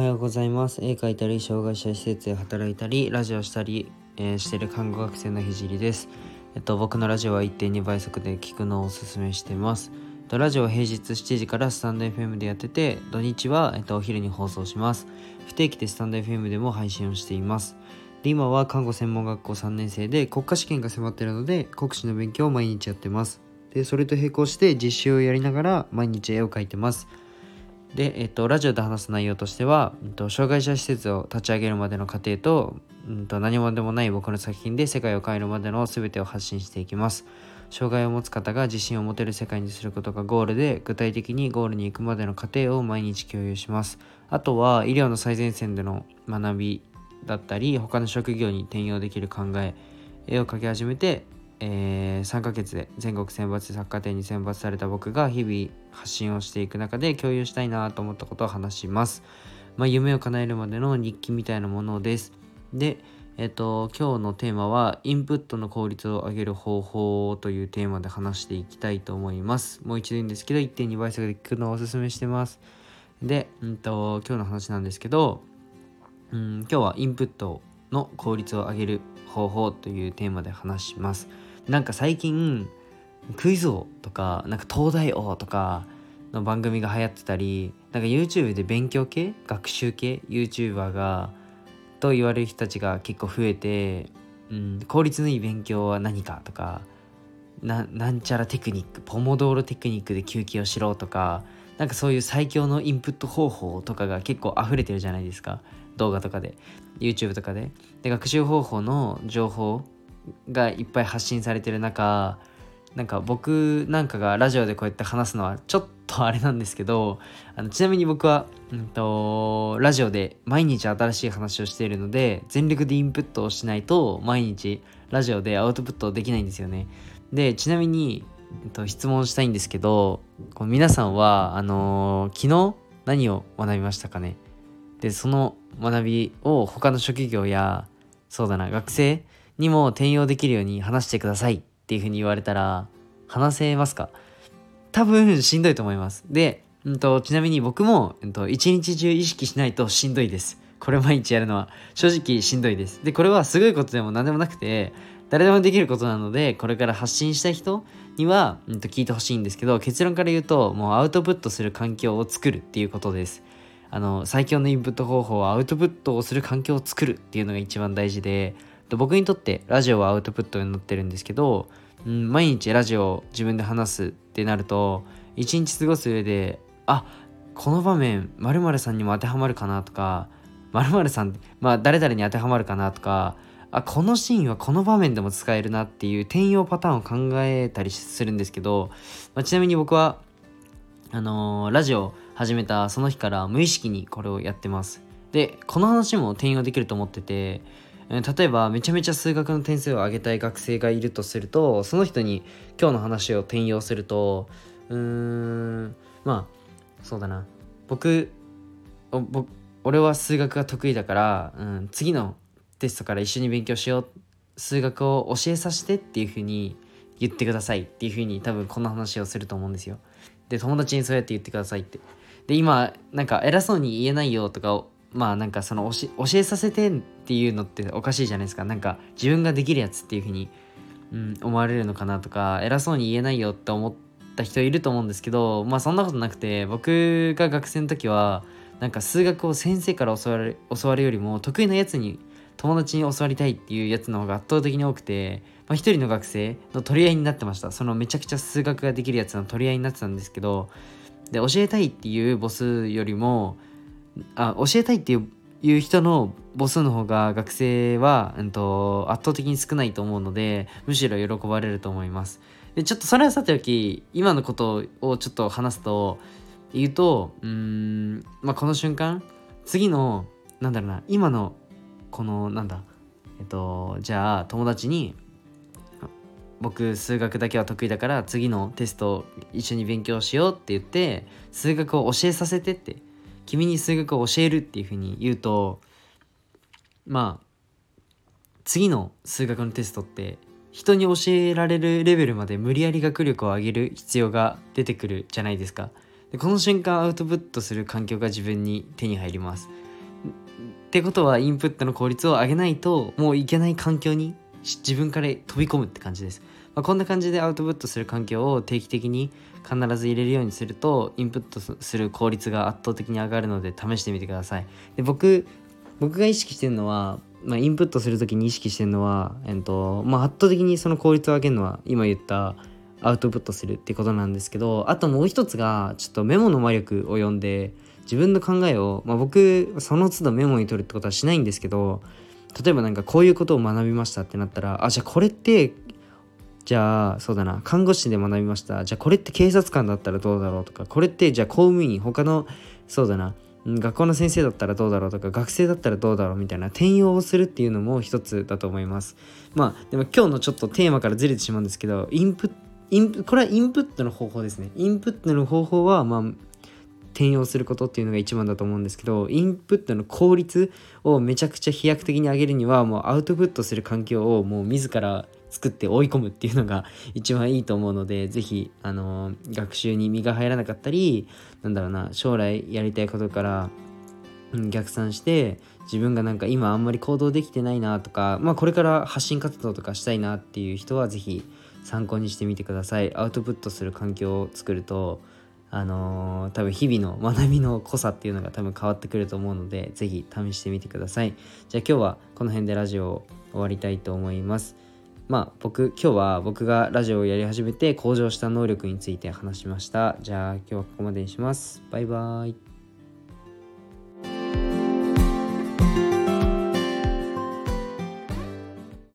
はようございます。絵描いたり障害者施設で働いたりラジオしたり、えー、してる看護学生のひじりです。えっと僕のラジオは1.2倍速で聞くのをおすすめしてます。とラジオは平日7時からスタンド FM でやってて土日は、えっと、お昼に放送します。不定期でスタンド FM でも配信をしています。で今は看護専門学校3年生で国家試験が迫っているので国試の勉強を毎日やってます。でそれと並行して実習をやりながら毎日絵を描いてます。で、えっと、ラジオで話す内容としては、えっと、障害者施設を立ち上げるまでの過程と,、うんと、何もでもない僕の作品で世界を変えるまでの全てを発信していきます。障害を持つ方が自信を持てる世界にすることがゴールで具体的にゴールに行くまでの過程を毎日共有します。あとは医療の最前線での学びだったり他の職業に転用できる考え絵を描き始めてえー、3ヶ月で全国選抜サッカー展に選抜された僕が日々発信をしていく中で共有したいなと思ったことを話します。まあ、夢を叶えるまでの日記みたいなものです。で、えっ、ー、と、今日のテーマは、インプットの効率を上げる方法というテーマで話していきたいと思います。もう一度言うんですけど、1.2倍速で聞くのをおすすめしてます。で、うんと、今日の話なんですけど、うん、今日はインプットの効率を上げる方法というテーマで話します。なんか最近クイズ王とかなんか東大王とかの番組が流行ってたりなんか YouTube で勉強系学習系 YouTuber がと言われる人たちが結構増えて、うん、効率のいい勉強は何かとかなんちゃらテクニックポモドーロテクニックで休憩をしろとかなんかそういう最強のインプット方法とかが結構溢れてるじゃないですか。動画とかで YouTube とかで。で学習方法の情報がいっぱい発信されてる中なんか僕なんかがラジオでこうやって話すのはちょっとあれなんですけどあのちなみに僕は、うんと、ラジオで毎日新しい話をしているので全力でインプットをしないと毎日ラジオでアウトプットできないんですよね。でちなみに、えっと、質問したいんですけどこう皆さんはあのー、昨日何を学びましたかね？でその学びを他の職業やそうだな学生にも転用できるように話してくださいっていうふうに言われたら話せますか？多分しんどいと思います。で、うんと、ちなみに僕も、うんと、一日中意識しないとしんどいです。これ毎日やるのは正直しんどいです。で、これはすごいことでも何でもなくて、誰でもできることなので、これから発信した人には、うんと、聞いてほしいんですけど、結論から言うと、もうアウトプットする環境を作るっていうことです。あの、最強のインプット方法はアウトプットをする環境を作るっていうのが一番大事で、僕にとってラジオはアウトプットになってるんですけど、うん、毎日ラジオを自分で話すってなると一日過ごす上であこの場面〇〇さんにも当てはまるかなとか〇〇さんまあ誰々に当てはまるかなとかあこのシーンはこの場面でも使えるなっていう転用パターンを考えたりするんですけど、まあ、ちなみに僕はあのー、ラジオ始めたその日から無意識にこれをやってます。でこの話も転用できると思ってて例えばめちゃめちゃ数学の点数を上げたい学生がいるとするとその人に今日の話を転用するとうーんまあそうだな僕俺は数学が得意だから、うん、次のテストから一緒に勉強しよう数学を教えさせてっていうふうに言ってくださいっていうふうに多分この話をすると思うんですよ。で友達にそうやって言ってくださいって。で今なんか偉そうに言えないよとかまあなんかその教えさせてっていうのっておかしいじゃないですか。なんか自分ができるやつっていうふうに、うん、思われるのかなとか偉そうに言えないよって思った人いると思うんですけどまあそんなことなくて僕が学生の時はなんか数学を先生から教わる教わるよりも得意なやつに友達に教わりたいっていうやつの方が圧倒的に多くて、まあ、一人の学生の取り合いになってました。そのめちゃくちゃ数学ができるやつの取り合いになってたんですけどで教えたいっていうボスよりもあ教えたいっていう人の母数の方が学生は、うんと、圧倒的に少ないと思うのでむしろ喜ばれると思います。でちょっとそれはさておき今のことをちょっと話すと言うとうん、まあ、この瞬間次のなんだろうな今のこのなんだえっとじゃあ友達に僕数学だけは得意だから次のテスト一緒に勉強しようって言って数学を教えさせてって君に数学を教えるっていうふうに言うとまあ次の数学のテストって人に教えられるレベルまで無理やり学力を上げる必要が出てくるじゃないですか。でこの瞬間アウトプットする環境が自分に手に入ります。ってことはインプットの効率を上げないともういけない環境に自分から飛び込むって感じです。まあ、こんな感じでアウトプットする環境を定期的に必ず入れるようにするとインプットする効率が圧倒的に上がるので試してみてください。で僕僕が意識してるのは、まあ、インプットする時に意識してるのは、えっとまあ、圧倒的にその効率を上げるのは今言ったアウトプットするってことなんですけどあともう一つがちょっとメモの魔力を読んで自分の考えを、まあ、僕その都度メモに取るってことはしないんですけど例えばなんかこういうことを学びましたってなったらあじゃあこれってじゃあそうだな看護師で学びました。じゃあこれって警察官だったらどうだろうとかこれってじゃあ公務員他のそうだな学校の先生だったらどうだろうとか学生だったらどうだろうみたいな転用をするっていうのも一つだと思います。まあでも今日のちょっとテーマからずれてしまうんですけどインプインこれはインプットの方法ですね。インプットの方法はまあ転用することっていうのが一番だと思うんですけどインプットの効率をめちゃくちゃ飛躍的に上げるにはもうアウトプットする環境をもう自ら作って追い込むっていうのが一番いいと思うので是非あの学習に身が入らなかったりなんだろうな将来やりたいことから逆算して自分がなんか今あんまり行動できてないなとかまあこれから発信活動とかしたいなっていう人は是非参考にしてみてください。アウトプットする環境を作るとあのー、多分日々の学びの濃さっていうのが多分変わってくると思うので是非試してみてください。じゃあ今日はこの辺でラジオを終わりたいと思います。まあ僕今日は僕がラジオをやり始めて向上した能力について話しました。じゃあ今日はここまでにします。バイバーイ。